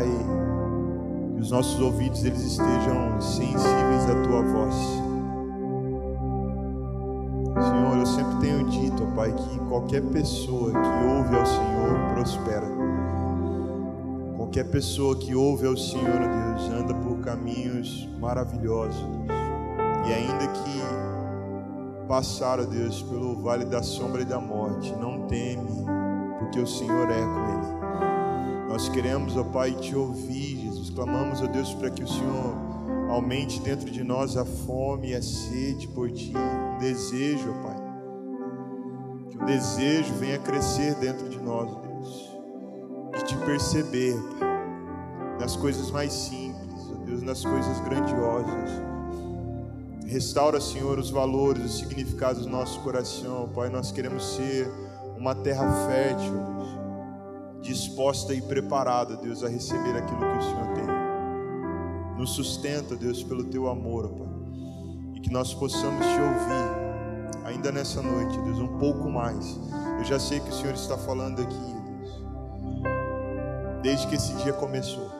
Pai, que os nossos ouvidos eles estejam sensíveis à tua voz. Senhor, eu sempre tenho dito, Pai, que qualquer pessoa que ouve ao Senhor prospera. Qualquer pessoa que ouve ao Senhor, Deus, anda por caminhos maravilhosos. E ainda que passar, ó Deus, pelo vale da sombra e da morte, não teme, porque o Senhor é com ele. Nós queremos, ó Pai, te ouvir, Jesus. Clamamos, ó Deus, para que o Senhor aumente dentro de nós a fome e a sede por ti, um desejo, ó Pai. Que o desejo venha crescer dentro de nós, ó Deus. De te perceber, Pai, nas coisas mais simples, ó Deus, nas coisas grandiosas. Restaura, Senhor, os valores, os significados do nosso coração, Pai. Nós queremos ser uma terra fértil, Deus, disposta e preparada, Deus, a receber aquilo que o Senhor tem. Nos sustenta, Deus, pelo teu amor, Pai. E que nós possamos te ouvir ainda nessa noite, Deus, um pouco mais. Eu já sei que o Senhor está falando aqui, Deus, desde que esse dia começou.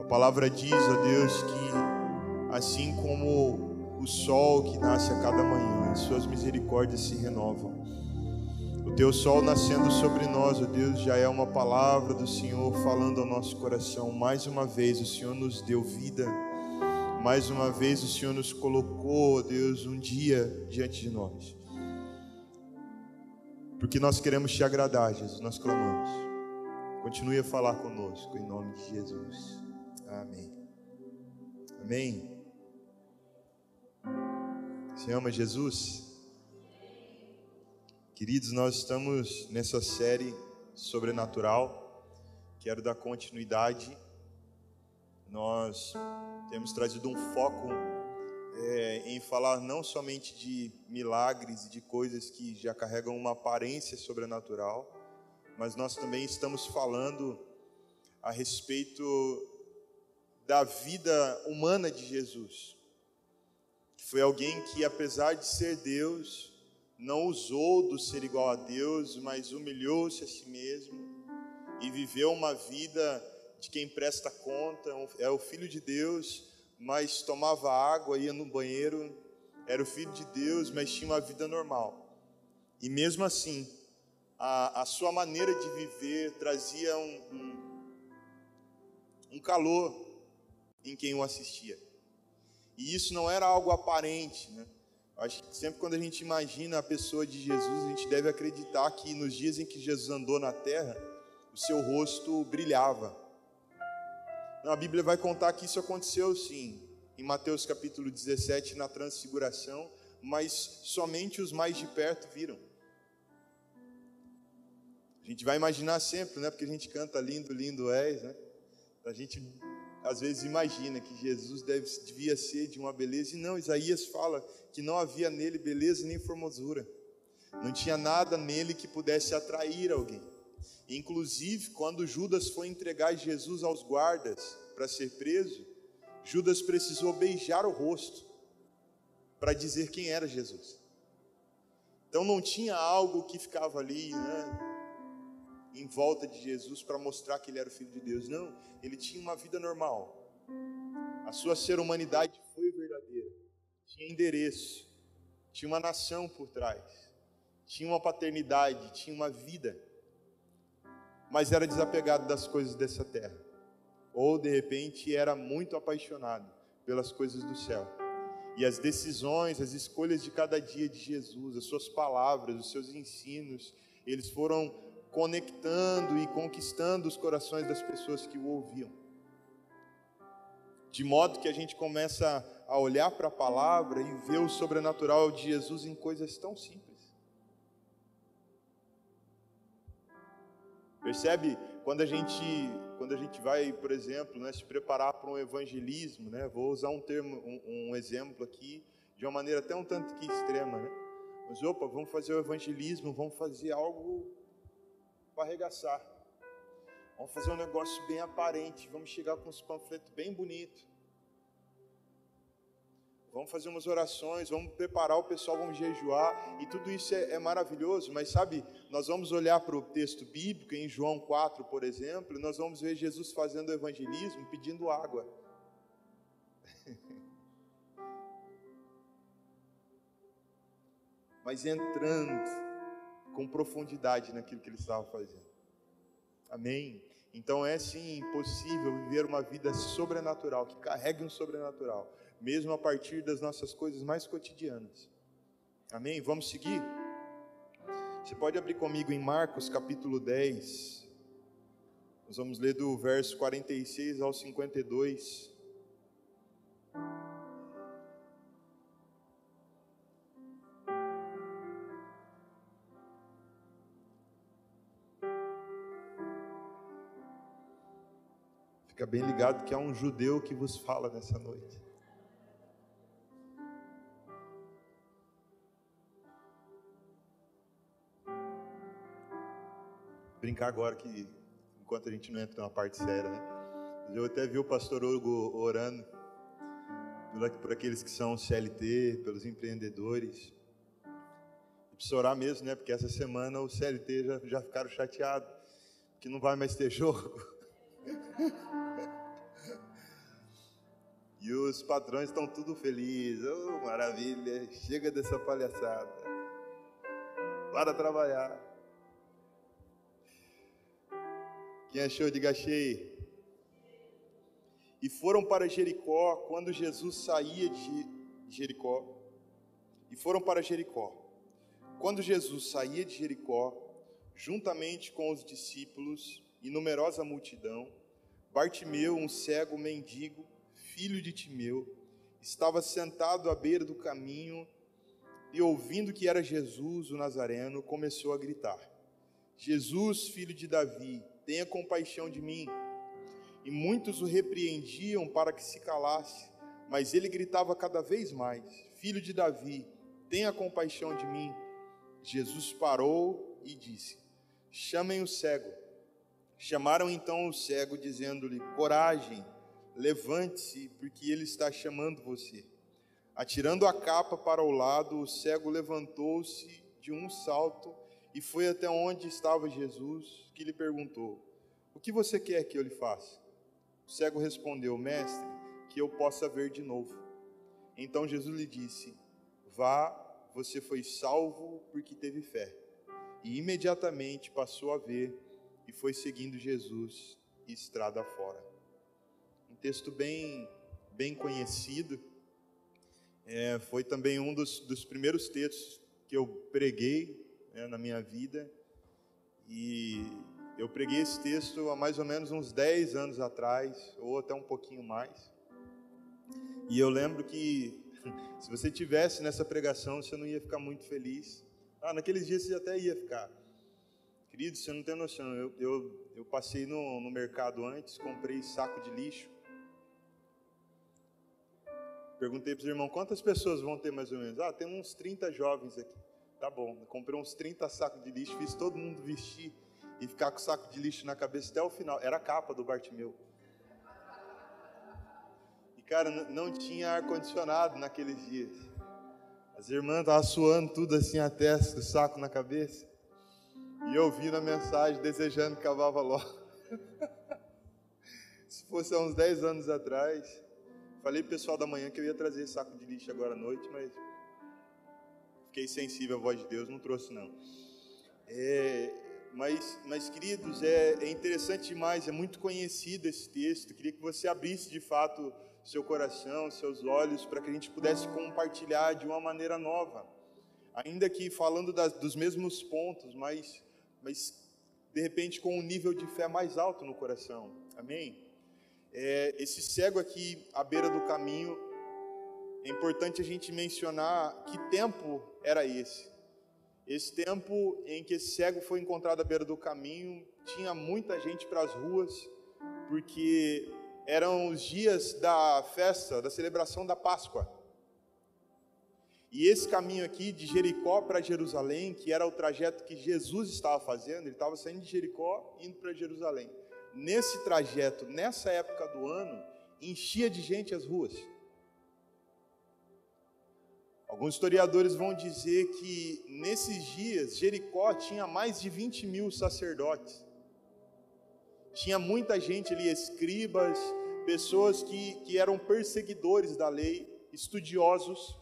A palavra diz, ó Deus, que assim como o sol que nasce a cada manhã, as suas misericórdias se renovam. Teu sol nascendo sobre nós, ó Deus, já é uma palavra do Senhor falando ao nosso coração. Mais uma vez o Senhor nos deu vida. Mais uma vez o Senhor nos colocou, ó Deus, um dia diante de nós. Porque nós queremos te agradar, Jesus, nós clamamos. Continue a falar conosco, em nome de Jesus. Amém. Amém. Você ama Jesus? Queridos, nós estamos nessa série sobrenatural. Quero dar continuidade. Nós temos trazido um foco é, em falar não somente de milagres e de coisas que já carregam uma aparência sobrenatural, mas nós também estamos falando a respeito da vida humana de Jesus. Foi alguém que, apesar de ser Deus, não usou do ser igual a Deus, mas humilhou-se a si mesmo e viveu uma vida de quem presta conta. É o filho de Deus, mas tomava água, ia no banheiro. Era o filho de Deus, mas tinha uma vida normal. E mesmo assim, a, a sua maneira de viver trazia um, um, um calor em quem o assistia. E isso não era algo aparente, né? Acho que sempre quando a gente imagina a pessoa de Jesus, a gente deve acreditar que nos dias em que Jesus andou na terra, o seu rosto brilhava. Não, a Bíblia vai contar que isso aconteceu sim, em Mateus capítulo 17, na transfiguração, mas somente os mais de perto viram. A gente vai imaginar sempre, né? Porque a gente canta lindo, lindo és, né? A gente às vezes imagina que Jesus deve, devia ser de uma beleza, e não, Isaías fala que não havia nele beleza nem formosura, não tinha nada nele que pudesse atrair alguém. Inclusive, quando Judas foi entregar Jesus aos guardas para ser preso, Judas precisou beijar o rosto para dizer quem era Jesus. Então não tinha algo que ficava ali, né? Em volta de Jesus para mostrar que ele era o filho de Deus. Não, ele tinha uma vida normal. A sua ser humanidade foi verdadeira. Tinha endereço, tinha uma nação por trás, tinha uma paternidade, tinha uma vida. Mas era desapegado das coisas dessa terra. Ou de repente era muito apaixonado pelas coisas do céu. E as decisões, as escolhas de cada dia de Jesus, as suas palavras, os seus ensinos, eles foram conectando e conquistando os corações das pessoas que o ouviam. De modo que a gente começa a olhar para a palavra e ver o sobrenatural de Jesus em coisas tão simples. Percebe quando a gente quando a gente vai, por exemplo, né, se preparar para um evangelismo, né? Vou usar um termo, um, um exemplo aqui de uma maneira até um tanto que extrema, né? Mas opa, vamos fazer o evangelismo, vamos fazer algo para arregaçar. Vamos fazer um negócio bem aparente. Vamos chegar com os panfletos bem bonitos. vamos fazer umas orações, vamos preparar o pessoal, vamos jejuar, e tudo isso é, é maravilhoso, mas sabe, nós vamos olhar para o texto bíblico, em João 4, por exemplo, e nós vamos ver Jesus fazendo evangelismo, pedindo água. mas entrando com profundidade naquilo que ele estava fazendo. Amém? Então é sim possível viver uma vida sobrenatural, que carregue um sobrenatural, mesmo a partir das nossas coisas mais cotidianas. Amém? Vamos seguir? Você pode abrir comigo em Marcos capítulo 10. Nós vamos ler do verso 46 ao 52. Fica bem ligado que há um judeu que vos fala nessa noite. Brincar agora que enquanto a gente não entra na parte séria, né? Eu até vi o pastor Hugo orando por aqueles que são CLT, pelos empreendedores. E precisa orar mesmo, né? Porque essa semana o CLT já, já ficaram chateados, que não vai mais ter jogo. E os patrões estão tudo felizes. Oh, maravilha, chega dessa palhaçada. Para trabalhar. Quem achou, diga achei. E foram para Jericó quando Jesus saía de Jericó. E foram para Jericó. Quando Jesus saía de Jericó, juntamente com os discípulos e numerosa multidão, Bartimeu, um cego mendigo, filho de Timeu, estava sentado à beira do caminho e, ouvindo que era Jesus, o Nazareno, começou a gritar: Jesus, filho de Davi, tenha compaixão de mim. E muitos o repreendiam para que se calasse, mas ele gritava cada vez mais: Filho de Davi, tenha compaixão de mim. Jesus parou e disse: Chamem o cego. Chamaram então o cego, dizendo-lhe: Coragem Levante-se, porque ele está chamando você. Atirando a capa para o lado, o cego levantou-se de um salto e foi até onde estava Jesus, que lhe perguntou: O que você quer que eu lhe faça? O cego respondeu: Mestre, que eu possa ver de novo. Então Jesus lhe disse: Vá, você foi salvo porque teve fé. E imediatamente passou a ver e foi seguindo Jesus estrada fora texto bem, bem conhecido. É, foi também um dos, dos, primeiros textos que eu preguei né, na minha vida. E eu preguei esse texto há mais ou menos uns 10 anos atrás, ou até um pouquinho mais. E eu lembro que se você tivesse nessa pregação, você não ia ficar muito feliz. Ah, naqueles dias você até ia ficar. Querido, você não tem noção. Eu, eu, eu passei no, no mercado antes, comprei saco de lixo. Perguntei para os irmãos, quantas pessoas vão ter mais ou menos? Ah, tem uns 30 jovens aqui. Tá bom, comprei uns 30 sacos de lixo, fiz todo mundo vestir e ficar com o saco de lixo na cabeça até o final. Era a capa do Bartimeu. E cara, não tinha ar-condicionado naqueles dias. As irmãs estavam suando tudo assim a testa, o saco na cabeça. E eu vi na mensagem desejando que acabava logo. Se fosse há uns 10 anos atrás, Falei pro pessoal da manhã que eu ia trazer saco de lixo agora à noite, mas fiquei sensível à voz de Deus, não trouxe não. É, mas, mas, queridos, é, é interessante demais, é muito conhecido esse texto. Queria que você abrisse de fato seu coração, seus olhos, para que a gente pudesse compartilhar de uma maneira nova. Ainda que falando das, dos mesmos pontos, mas, mas de repente com um nível de fé mais alto no coração. Amém? É, esse cego aqui à beira do caminho, é importante a gente mencionar que tempo era esse. Esse tempo em que esse cego foi encontrado à beira do caminho, tinha muita gente para as ruas, porque eram os dias da festa, da celebração da Páscoa. E esse caminho aqui de Jericó para Jerusalém, que era o trajeto que Jesus estava fazendo, ele estava saindo de Jericó indo para Jerusalém nesse trajeto, nessa época do ano, enchia de gente as ruas. Alguns historiadores vão dizer que nesses dias Jericó tinha mais de 20 mil sacerdotes. Tinha muita gente ali, escribas, pessoas que, que eram perseguidores da lei, estudiosos.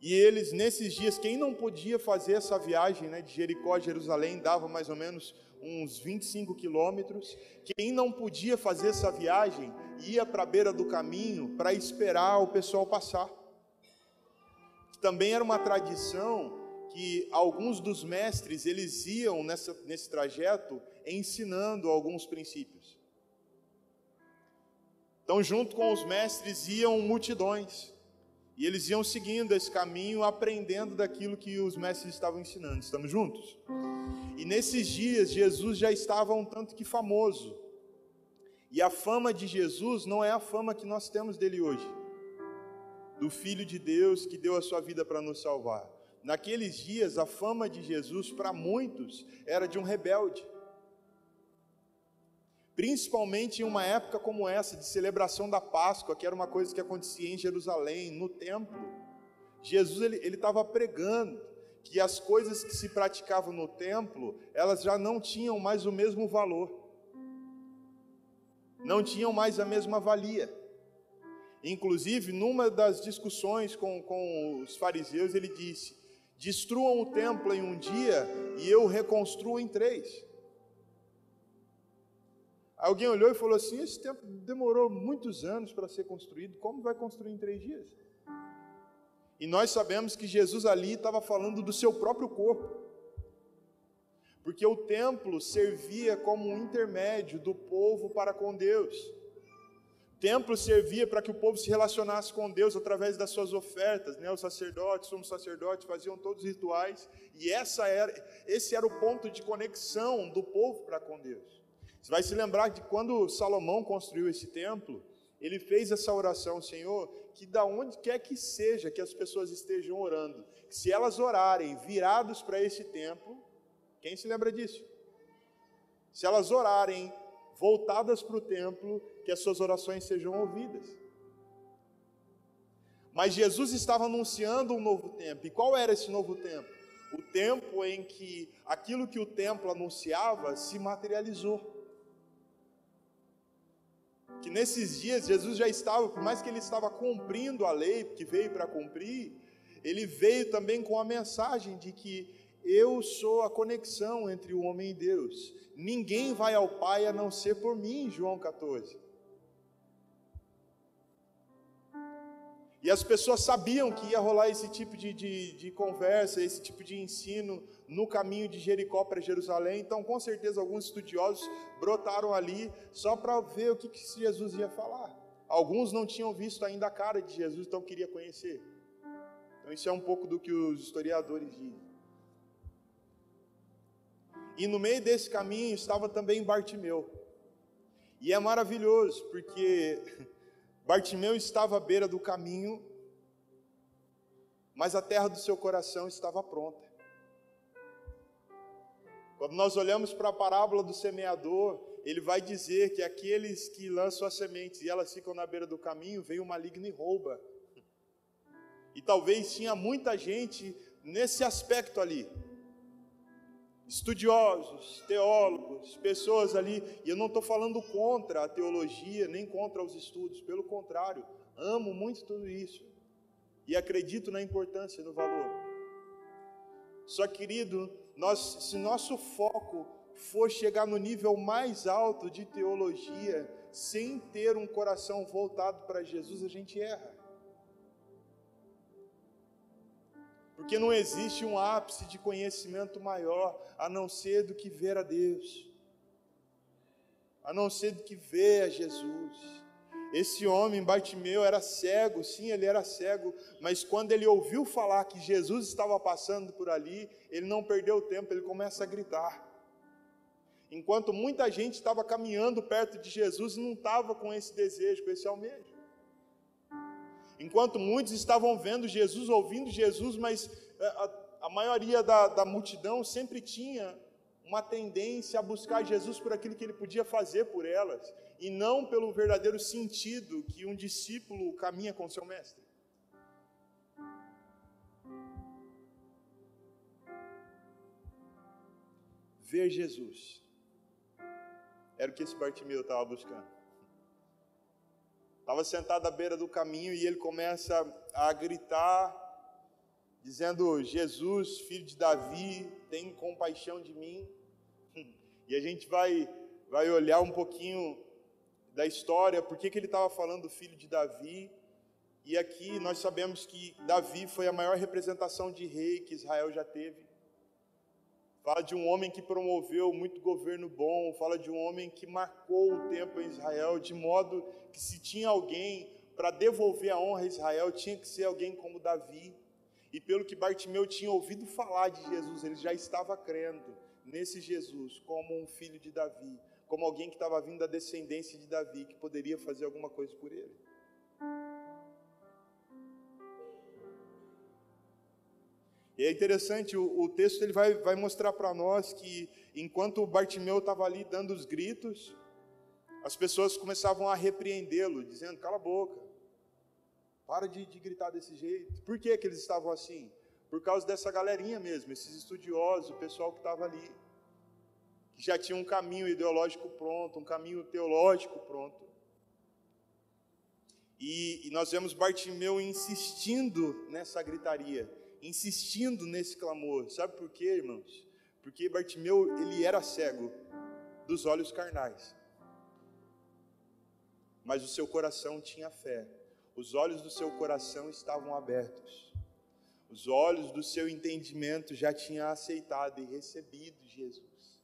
E eles, nesses dias, quem não podia fazer essa viagem né, de Jericó a Jerusalém, dava mais ou menos uns 25 quilômetros. Quem não podia fazer essa viagem, ia para a beira do caminho para esperar o pessoal passar. Também era uma tradição que alguns dos mestres eles iam nessa, nesse trajeto ensinando alguns princípios. Então, junto com os mestres iam multidões. E eles iam seguindo esse caminho, aprendendo daquilo que os mestres estavam ensinando. Estamos juntos? E nesses dias, Jesus já estava um tanto que famoso. E a fama de Jesus não é a fama que nós temos dele hoje, do Filho de Deus que deu a sua vida para nos salvar. Naqueles dias, a fama de Jesus para muitos era de um rebelde principalmente em uma época como essa, de celebração da Páscoa, que era uma coisa que acontecia em Jerusalém, no templo. Jesus ele estava pregando que as coisas que se praticavam no templo, elas já não tinham mais o mesmo valor, não tinham mais a mesma valia. Inclusive, numa das discussões com, com os fariseus, ele disse: Destruam o templo em um dia e eu reconstruo em três. Alguém olhou e falou assim: esse templo demorou muitos anos para ser construído, como vai construir em três dias? E nós sabemos que Jesus ali estava falando do seu próprio corpo, porque o templo servia como um intermédio do povo para com Deus. O templo servia para que o povo se relacionasse com Deus através das suas ofertas, né? Os sacerdotes, somos sacerdotes, faziam todos os rituais, e essa era, esse era o ponto de conexão do povo para com Deus. Você vai se lembrar de quando Salomão construiu esse templo, ele fez essa oração, Senhor, que da onde quer que seja que as pessoas estejam orando, se elas orarem virados para esse templo, quem se lembra disso? Se elas orarem voltadas para o templo, que as suas orações sejam ouvidas. Mas Jesus estava anunciando um novo tempo. E qual era esse novo tempo? O tempo em que aquilo que o templo anunciava se materializou que nesses dias Jesus já estava, por mais que ele estava cumprindo a lei, que veio para cumprir, ele veio também com a mensagem de que eu sou a conexão entre o homem e Deus. Ninguém vai ao Pai a não ser por mim, João 14. E as pessoas sabiam que ia rolar esse tipo de, de, de conversa, esse tipo de ensino no caminho de Jericó para Jerusalém. Então, com certeza, alguns estudiosos brotaram ali só para ver o que, que Jesus ia falar. Alguns não tinham visto ainda a cara de Jesus, então queria conhecer. Então, isso é um pouco do que os historiadores dizem. E no meio desse caminho estava também Bartimeu. E é maravilhoso, porque Bartimeu estava à beira do caminho, mas a terra do seu coração estava pronta. Quando nós olhamos para a parábola do semeador, ele vai dizer que aqueles que lançam as sementes e elas ficam na beira do caminho, vem o maligno e rouba. E talvez tinha muita gente nesse aspecto ali. Estudiosos, teólogos, pessoas ali, e eu não estou falando contra a teologia, nem contra os estudos, pelo contrário, amo muito tudo isso e acredito na importância do valor. Só, querido, nós, se nosso foco for chegar no nível mais alto de teologia, sem ter um coração voltado para Jesus, a gente erra. Porque não existe um ápice de conhecimento maior a não ser do que ver a Deus, a não ser do que ver a Jesus. Esse homem, Bartimeu, era cego, sim, ele era cego, mas quando ele ouviu falar que Jesus estava passando por ali, ele não perdeu tempo, ele começa a gritar. Enquanto muita gente estava caminhando perto de Jesus e não estava com esse desejo, com esse almejo. Enquanto muitos estavam vendo Jesus, ouvindo Jesus, mas eh, a, a maioria da, da multidão sempre tinha uma tendência a buscar Jesus por aquilo que ele podia fazer por elas, e não pelo verdadeiro sentido que um discípulo caminha com seu mestre. Ver Jesus era o que esse Bartimeu estava buscando. Estava sentado à beira do caminho e ele começa a gritar dizendo: Jesus, filho de Davi, tem compaixão de mim. E a gente vai, vai olhar um pouquinho da história, por que, que ele estava falando do filho de Davi. E aqui nós sabemos que Davi foi a maior representação de rei que Israel já teve. Fala de um homem que promoveu muito governo bom, fala de um homem que marcou o tempo em Israel, de modo que se tinha alguém para devolver a honra a Israel, tinha que ser alguém como Davi. E pelo que Bartimeu tinha ouvido falar de Jesus, ele já estava crendo nesse Jesus como um filho de Davi, como alguém que estava vindo da descendência de Davi, que poderia fazer alguma coisa por ele. E é interessante, o, o texto ele vai, vai mostrar para nós que enquanto Bartimeu estava ali dando os gritos, as pessoas começavam a repreendê-lo, dizendo: cala a boca, para de, de, gritar desse jeito. Por que, que eles estavam assim? Por causa dessa galerinha mesmo, esses estudiosos, o pessoal que estava ali, que já tinha um caminho ideológico pronto, um caminho teológico pronto. E, e nós vemos Bartimeu insistindo nessa gritaria insistindo nesse clamor. Sabe por quê, irmãos? Porque Bartimeu, ele era cego dos olhos carnais. Mas o seu coração tinha fé. Os olhos do seu coração estavam abertos. Os olhos do seu entendimento já tinham aceitado e recebido Jesus.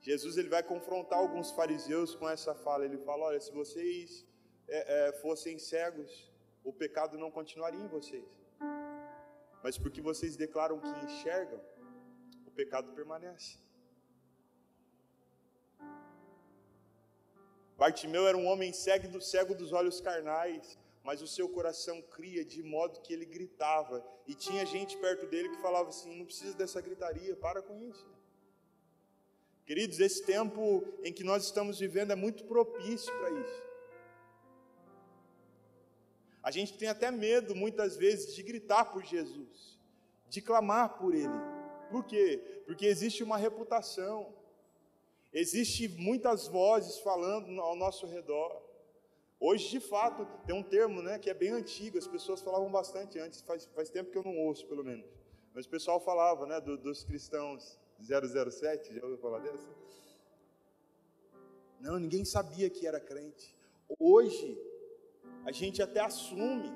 Jesus ele vai confrontar alguns fariseus com essa fala. Ele fala: Olha, se vocês é, é, fossem cegos, o pecado não continuaria em vocês mas porque vocês declaram que enxergam, o pecado permanece. Bartimeu era um homem cego, do, cego dos olhos carnais, mas o seu coração cria de modo que ele gritava, e tinha gente perto dele que falava assim: não precisa dessa gritaria, para com isso. Queridos, esse tempo em que nós estamos vivendo é muito propício para isso. A gente tem até medo, muitas vezes, de gritar por Jesus, de clamar por Ele. Por quê? Porque existe uma reputação, existe muitas vozes falando ao nosso redor. Hoje, de fato, tem um termo né, que é bem antigo, as pessoas falavam bastante antes, faz, faz tempo que eu não ouço, pelo menos. Mas o pessoal falava né, do, dos cristãos 007, já ouviu falar dessa? Não, ninguém sabia que era crente. Hoje, a gente até assume,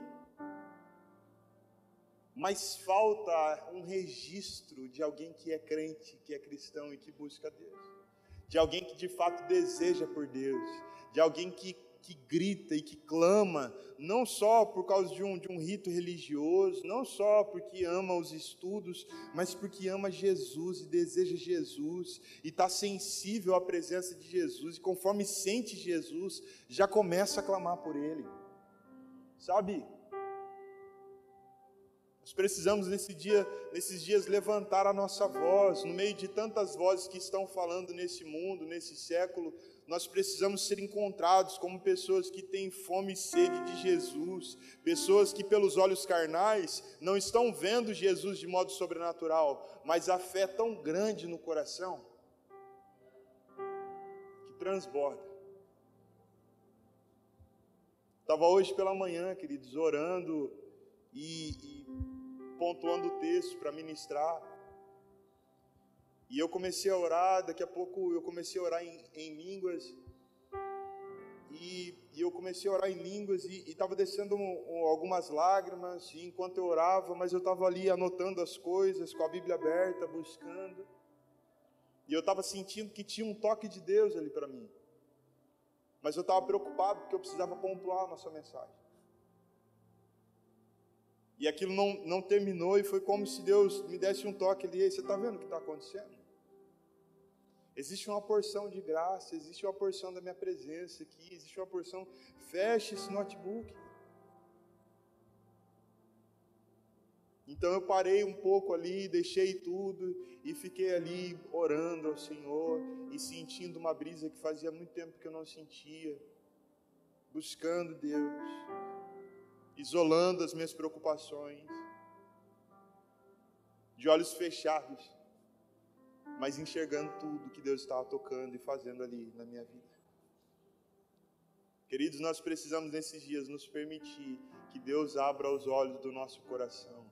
mas falta um registro de alguém que é crente, que é cristão e que busca Deus, de alguém que de fato deseja por Deus, de alguém que, que grita e que clama, não só por causa de um, de um rito religioso, não só porque ama os estudos, mas porque ama Jesus e deseja Jesus e está sensível à presença de Jesus, e conforme sente Jesus, já começa a clamar por Ele. Sabe? Nós precisamos nesse dia, nesses dias levantar a nossa voz, no meio de tantas vozes que estão falando nesse mundo, nesse século, nós precisamos ser encontrados como pessoas que têm fome e sede de Jesus, pessoas que pelos olhos carnais não estão vendo Jesus de modo sobrenatural, mas a fé é tão grande no coração que transborda. Estava hoje pela manhã, queridos, orando e, e pontuando o texto para ministrar. E eu comecei a orar, daqui a pouco eu comecei a orar em, em línguas. E, e, eu comecei a orar em línguas e estava descendo um, um, algumas lágrimas enquanto eu orava, mas eu estava ali anotando as coisas, com a Bíblia aberta, buscando. E eu estava sentindo que tinha um toque de Deus ali para mim. Mas eu estava preocupado porque eu precisava pontuar a nossa mensagem. E aquilo não, não terminou e foi como se Deus me desse um toque ali. Você está vendo o que está acontecendo? Existe uma porção de graça, existe uma porção da minha presença aqui, existe uma porção. Feche esse notebook. Então eu parei um pouco ali, deixei tudo e fiquei ali orando ao Senhor e sentindo uma brisa que fazia muito tempo que eu não sentia, buscando Deus, isolando as minhas preocupações, de olhos fechados, mas enxergando tudo que Deus estava tocando e fazendo ali na minha vida. Queridos, nós precisamos nesses dias nos permitir que Deus abra os olhos do nosso coração.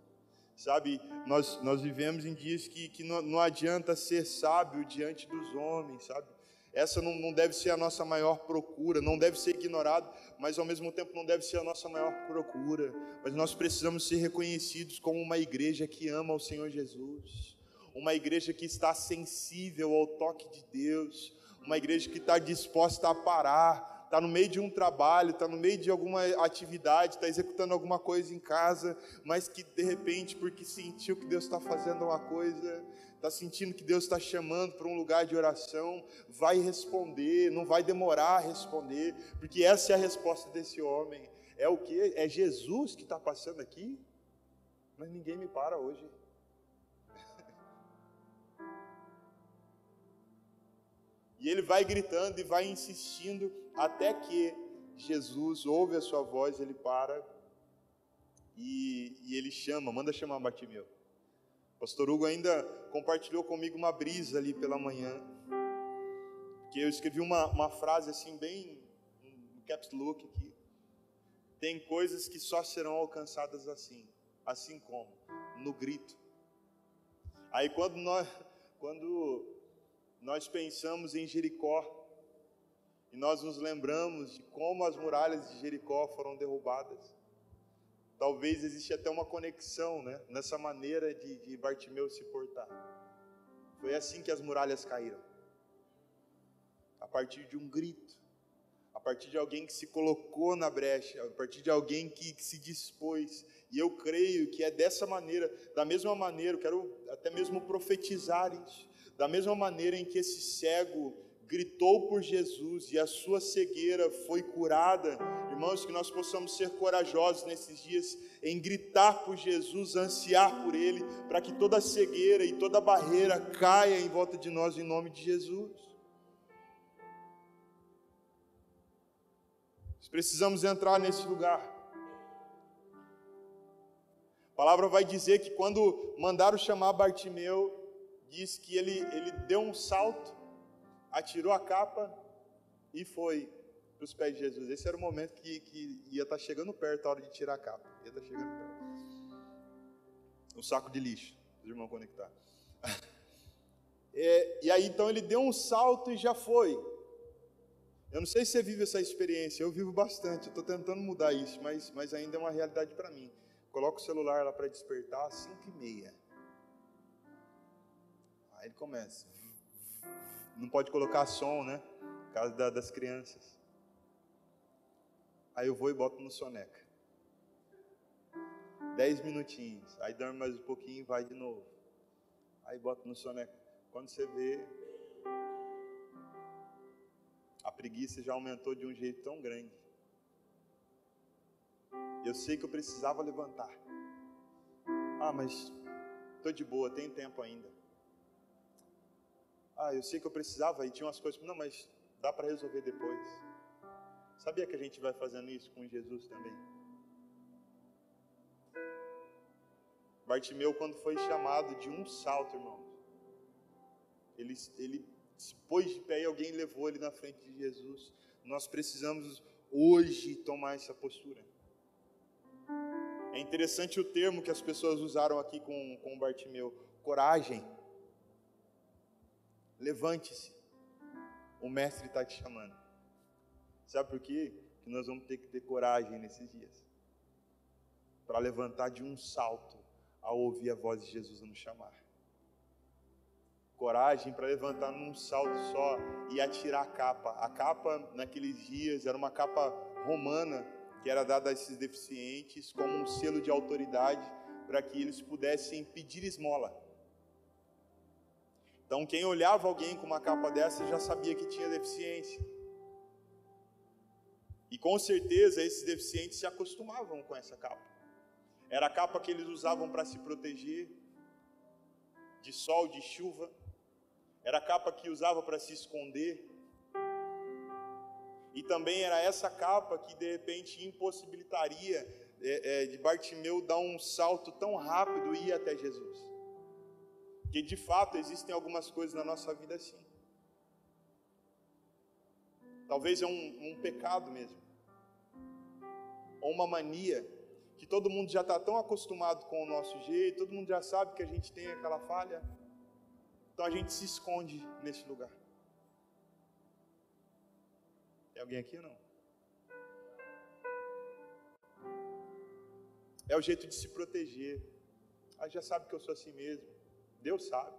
Sabe, nós, nós vivemos em dias que, que não, não adianta ser sábio diante dos homens, sabe? Essa não, não deve ser a nossa maior procura, não deve ser ignorado, mas ao mesmo tempo não deve ser a nossa maior procura. Mas nós precisamos ser reconhecidos como uma igreja que ama o Senhor Jesus, uma igreja que está sensível ao toque de Deus, uma igreja que está disposta a parar, está no meio de um trabalho, está no meio de alguma atividade, está executando alguma coisa em casa, mas que de repente, porque sentiu que Deus está fazendo uma coisa, está sentindo que Deus está chamando para um lugar de oração, vai responder, não vai demorar a responder, porque essa é a resposta desse homem. É o que? É Jesus que está passando aqui? Mas ninguém me para hoje. E ele vai gritando e vai insistindo até que Jesus ouve a sua voz, ele para e, e ele chama, manda chamar Bartimeu. Pastor Hugo ainda compartilhou comigo uma brisa ali pela manhã, que eu escrevi uma, uma frase assim, bem no caps look aqui. Tem coisas que só serão alcançadas assim, assim como no grito. Aí quando nós, quando nós pensamos em Jericó, e nós nos lembramos de como as muralhas de Jericó foram derrubadas. Talvez existe até uma conexão né, nessa maneira de, de Bartimeu se portar. Foi assim que as muralhas caíram. A partir de um grito, a partir de alguém que se colocou na brecha, a partir de alguém que, que se dispôs. E eu creio que é dessa maneira, da mesma maneira, eu quero até mesmo profetizar isso, da mesma maneira em que esse cego gritou por Jesus e a sua cegueira foi curada. Irmãos, que nós possamos ser corajosos nesses dias em gritar por Jesus, ansiar por Ele, para que toda cegueira e toda barreira caia em volta de nós em nome de Jesus. Nós precisamos entrar nesse lugar. A palavra vai dizer que quando mandaram chamar Bartimeu, diz que ele, ele deu um salto atirou a capa e foi para os pés de Jesus. Esse era o momento que, que ia estar tá chegando perto a hora de tirar a capa. Ia estar tá chegando perto. O saco de lixo, os irmãos conectar. É, e aí então ele deu um salto e já foi. Eu não sei se você vive essa experiência, eu vivo bastante, estou tentando mudar isso, mas, mas ainda é uma realidade para mim. Coloca o celular lá para despertar às 5 e meia. Aí ele começa não pode colocar som, né? Por causa da, das crianças. Aí eu vou e boto no soneca. Dez minutinhos. Aí dorme mais um pouquinho e vai de novo. Aí boto no soneca. Quando você vê, a preguiça já aumentou de um jeito tão grande. Eu sei que eu precisava levantar. Ah, mas estou de boa, tem tempo ainda. Ah, eu sei que eu precisava e tinha umas coisas, não, mas dá para resolver depois. Sabia que a gente vai fazendo isso com Jesus também? Bartimeu, quando foi chamado de um salto, irmãos, ele, ele se pôs de pé e alguém levou ele na frente de Jesus. Nós precisamos hoje tomar essa postura. É interessante o termo que as pessoas usaram aqui com, com Bartimeu: coragem. Levante-se. O mestre está te chamando. Sabe por quê? Que nós vamos ter que ter coragem nesses dias. Para levantar de um salto ao ouvir a voz de Jesus nos chamar. Coragem para levantar num salto só e atirar a capa. A capa, naqueles dias, era uma capa romana que era dada a esses deficientes como um selo de autoridade para que eles pudessem pedir esmola. Então, quem olhava alguém com uma capa dessa já sabia que tinha deficiência. E com certeza esses deficientes se acostumavam com essa capa. Era a capa que eles usavam para se proteger de sol, de chuva. Era a capa que usava para se esconder. E também era essa capa que de repente impossibilitaria é, é, de Bartimeu dar um salto tão rápido e ir até Jesus. Que de fato existem algumas coisas na nossa vida assim. Talvez é um, um pecado mesmo, ou uma mania, que todo mundo já está tão acostumado com o nosso jeito, todo mundo já sabe que a gente tem aquela falha, então a gente se esconde nesse lugar. Tem alguém aqui ou não? É o jeito de se proteger. Ah, já sabe que eu sou assim mesmo. Deus sabe.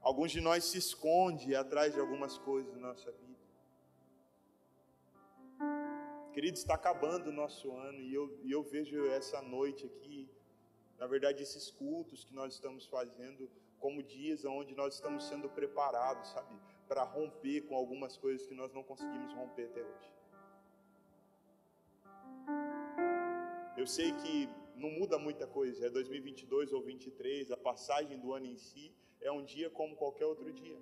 Alguns de nós se esconde atrás de algumas coisas na nossa vida. Querido, está acabando o nosso ano e eu, e eu vejo essa noite aqui, na verdade, esses cultos que nós estamos fazendo, como dias onde nós estamos sendo preparados, sabe, para romper com algumas coisas que nós não conseguimos romper até hoje. Eu sei que não muda muita coisa, é 2022 ou 2023, a passagem do ano em si é um dia como qualquer outro dia.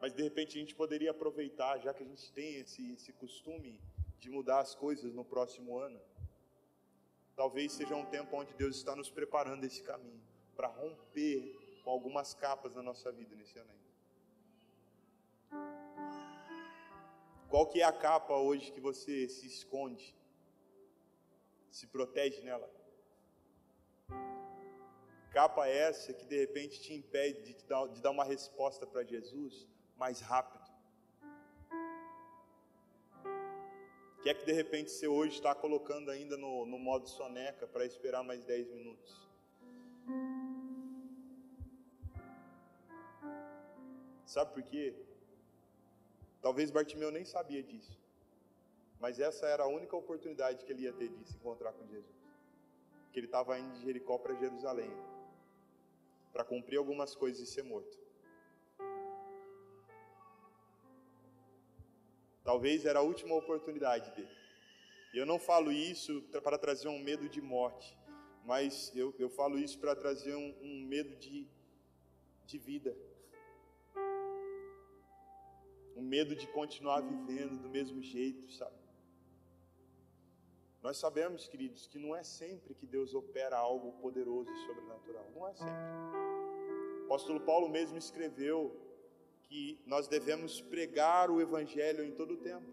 Mas de repente a gente poderia aproveitar, já que a gente tem esse, esse costume de mudar as coisas no próximo ano. Talvez seja um tempo onde Deus está nos preparando esse caminho para romper com algumas capas na nossa vida nesse ano ainda. Qual que é a capa hoje que você se esconde? Se protege nela? Capa essa que de repente te impede de, te dar, de dar uma resposta para Jesus mais rápido. Que é que de repente você hoje está colocando ainda no, no modo soneca para esperar mais 10 minutos? Sabe por quê? Talvez Bartimeu nem sabia disso. Mas essa era a única oportunidade que ele ia ter de se encontrar com Jesus. Que ele estava indo de Jericó para Jerusalém para cumprir algumas coisas e ser morto. Talvez era a última oportunidade dele. E eu não falo isso para trazer um medo de morte, mas eu, eu falo isso para trazer um, um medo de, de vida. Um medo de continuar vivendo do mesmo jeito, sabe? Nós sabemos, queridos, que não é sempre que Deus opera algo poderoso e sobrenatural. Não é sempre. O apóstolo Paulo mesmo escreveu que nós devemos pregar o Evangelho em todo o tempo,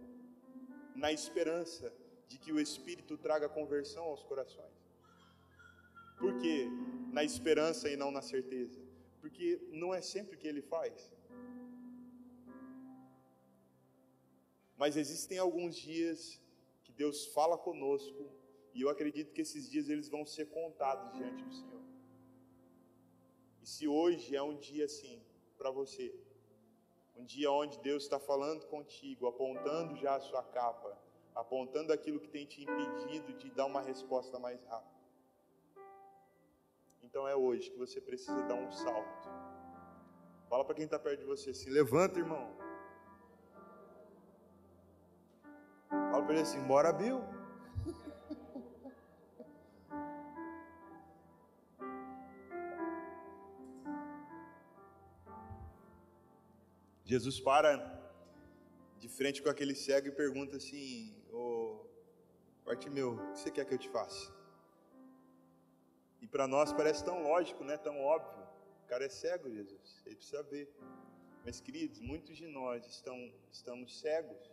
na esperança de que o Espírito traga conversão aos corações. Por quê? Na esperança e não na certeza. Porque não é sempre que ele faz. Mas existem alguns dias Deus fala conosco, e eu acredito que esses dias eles vão ser contados diante do Senhor. E se hoje é um dia assim para você, um dia onde Deus está falando contigo, apontando já a sua capa, apontando aquilo que tem te impedido de dar uma resposta mais rápida. Então é hoje que você precisa dar um salto. Fala para quem está perto de você assim: levanta, irmão. Fala para ele assim: bora, Bill. Jesus para de frente com aquele cego e pergunta assim: Ô Bartimeu, o que você quer que eu te faça? E para nós parece tão lógico, né? tão óbvio. O cara é cego, Jesus, ele precisa ver. Mas, queridos, muitos de nós estão, estamos cegos,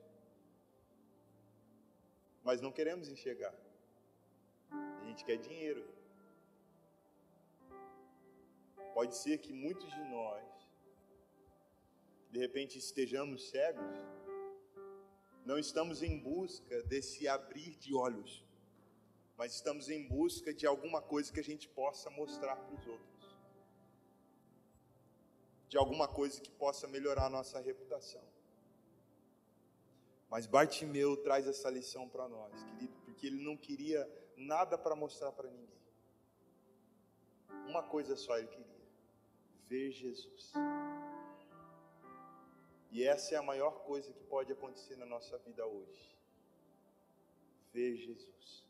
mas não queremos enxergar. A gente quer dinheiro. Pode ser que muitos de nós de repente estejamos cegos, não estamos em busca desse abrir de olhos, mas estamos em busca de alguma coisa que a gente possa mostrar para os outros, de alguma coisa que possa melhorar a nossa reputação. Mas Bartimeu traz essa lição para nós, querido, porque ele não queria nada para mostrar para ninguém. Uma coisa só ele queria: ver Jesus. E essa é a maior coisa que pode acontecer na nossa vida hoje. Ver Jesus.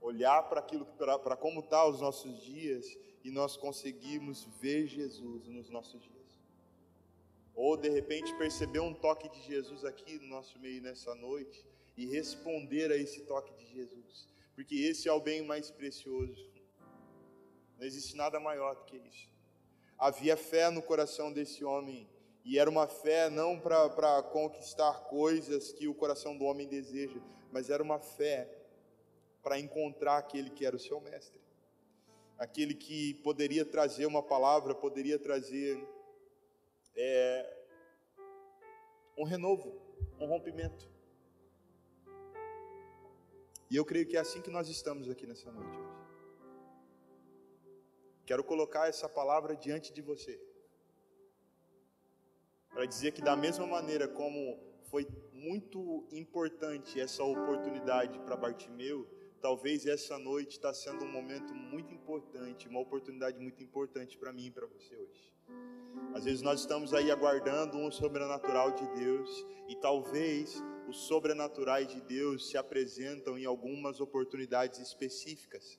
Olhar para aquilo para como está os nossos dias e nós conseguimos ver Jesus nos nossos dias. Ou de repente perceber um toque de Jesus aqui no nosso meio nessa noite e responder a esse toque de Jesus. porque esse é o bem mais precioso. Não existe nada maior do que isso. Havia fé no coração desse homem, e era uma fé não para conquistar coisas que o coração do homem deseja, mas era uma fé para encontrar aquele que era o seu mestre, aquele que poderia trazer uma palavra, poderia trazer é, um renovo, um rompimento. E eu creio que é assim que nós estamos aqui nessa noite hoje. Quero colocar essa palavra diante de você. Para dizer que, da mesma maneira como foi muito importante essa oportunidade para Bartimeu, talvez essa noite está sendo um momento muito importante, uma oportunidade muito importante para mim e para você hoje. Às vezes nós estamos aí aguardando um sobrenatural de Deus e talvez os sobrenaturais de Deus se apresentam em algumas oportunidades específicas.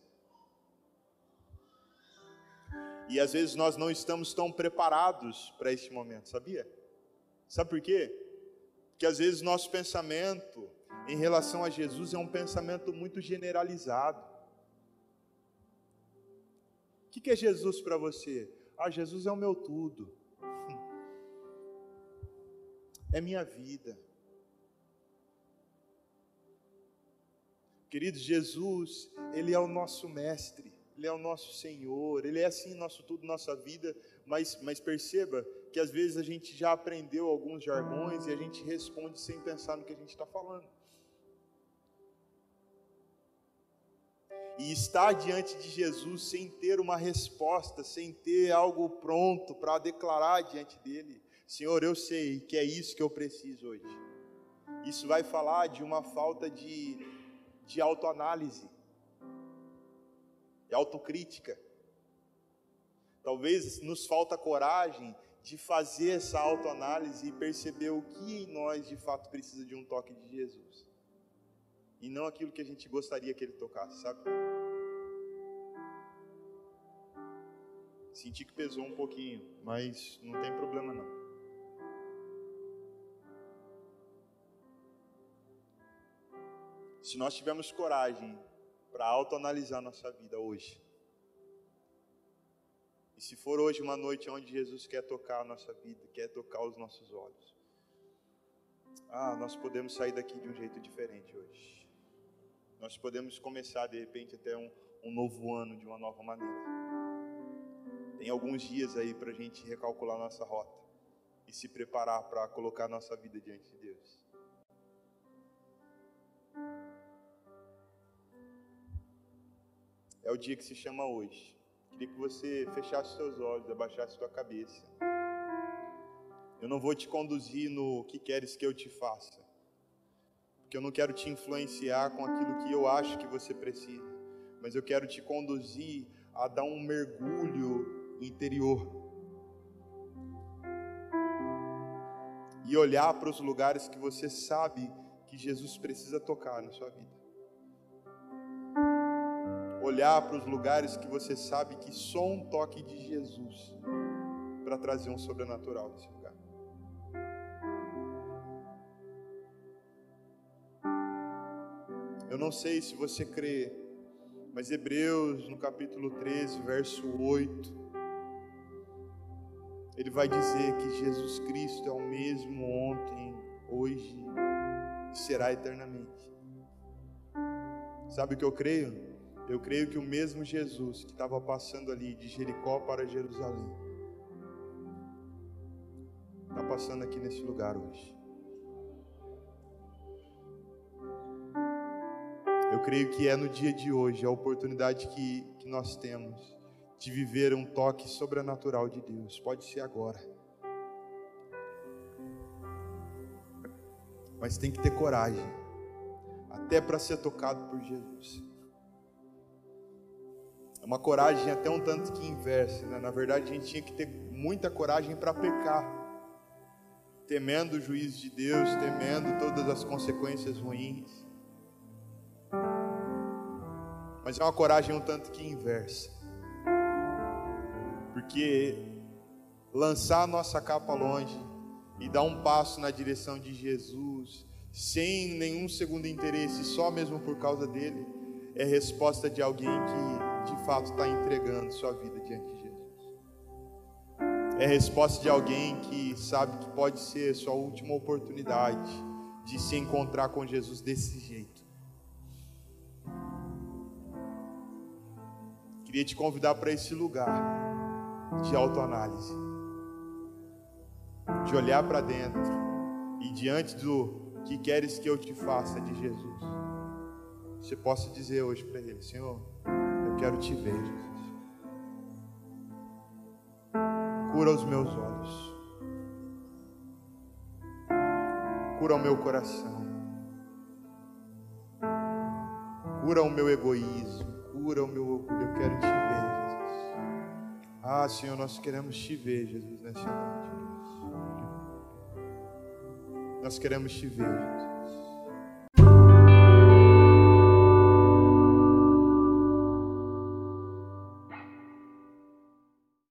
E às vezes nós não estamos tão preparados para este momento, sabia? Sabe por quê? Porque às vezes nosso pensamento em relação a Jesus é um pensamento muito generalizado. O que é Jesus para você? Ah, Jesus é o meu tudo, é minha vida. Queridos, Jesus, Ele é o nosso mestre, Ele é o nosso Senhor, Ele é assim nosso tudo, nossa vida, mas, mas perceba que às vezes a gente já aprendeu alguns jargões e a gente responde sem pensar no que a gente está falando. E estar diante de Jesus sem ter uma resposta, sem ter algo pronto para declarar diante dele, Senhor, eu sei que é isso que eu preciso hoje. Isso vai falar de uma falta de de autoanálise, de autocrítica. Talvez nos falta coragem de fazer essa autoanálise e perceber o que em nós de fato precisa de um toque de Jesus. E não aquilo que a gente gostaria que ele tocasse, sabe? Senti que pesou um pouquinho, mas não tem problema não. Se nós tivermos coragem para autoanalisar nossa vida hoje, e se for hoje uma noite onde Jesus quer tocar a nossa vida, quer tocar os nossos olhos, ah, nós podemos sair daqui de um jeito diferente hoje. Nós podemos começar de repente até um, um novo ano de uma nova maneira. Tem alguns dias aí para a gente recalcular nossa rota e se preparar para colocar nossa vida diante de Deus. é o dia que se chama hoje. Queria que você fechasse seus olhos, abaixasse sua cabeça. Eu não vou te conduzir no que queres que eu te faça, porque eu não quero te influenciar com aquilo que eu acho que você precisa, mas eu quero te conduzir a dar um mergulho interior e olhar para os lugares que você sabe que Jesus precisa tocar na sua vida. Olhar para os lugares que você sabe que só um toque de Jesus para trazer um sobrenatural Eu não sei se você crê, mas Hebreus, no capítulo 13, verso 8, ele vai dizer que Jesus Cristo é o mesmo ontem, hoje e será eternamente. Sabe o que eu creio? Eu creio que o mesmo Jesus que estava passando ali de Jericó para Jerusalém, está passando aqui nesse lugar hoje. Eu creio que é no dia de hoje a oportunidade que, que nós temos de viver um toque sobrenatural de Deus. Pode ser agora. Mas tem que ter coragem, até para ser tocado por Jesus. É uma coragem até um tanto que inversa, né? Na verdade, a gente tinha que ter muita coragem para pecar, temendo o juízo de Deus, temendo todas as consequências ruins. Mas é uma coragem um tanto que inversa, porque lançar a nossa capa longe e dar um passo na direção de Jesus, sem nenhum segundo interesse, só mesmo por causa dele é resposta de alguém que de fato está entregando sua vida diante de Jesus. É resposta de alguém que sabe que pode ser sua última oportunidade de se encontrar com Jesus desse jeito. Queria te convidar para esse lugar de autoanálise, de olhar para dentro e diante do que queres que eu te faça de Jesus, você possa dizer hoje para Ele: Senhor, eu quero te ver, Jesus. Cura os meus olhos, cura o meu coração, cura o meu egoísmo cura o meu orgulho. Eu quero te ver, Jesus. Ah, Senhor, nós queremos te ver, Jesus, nessa noite. Nós queremos te ver, Jesus.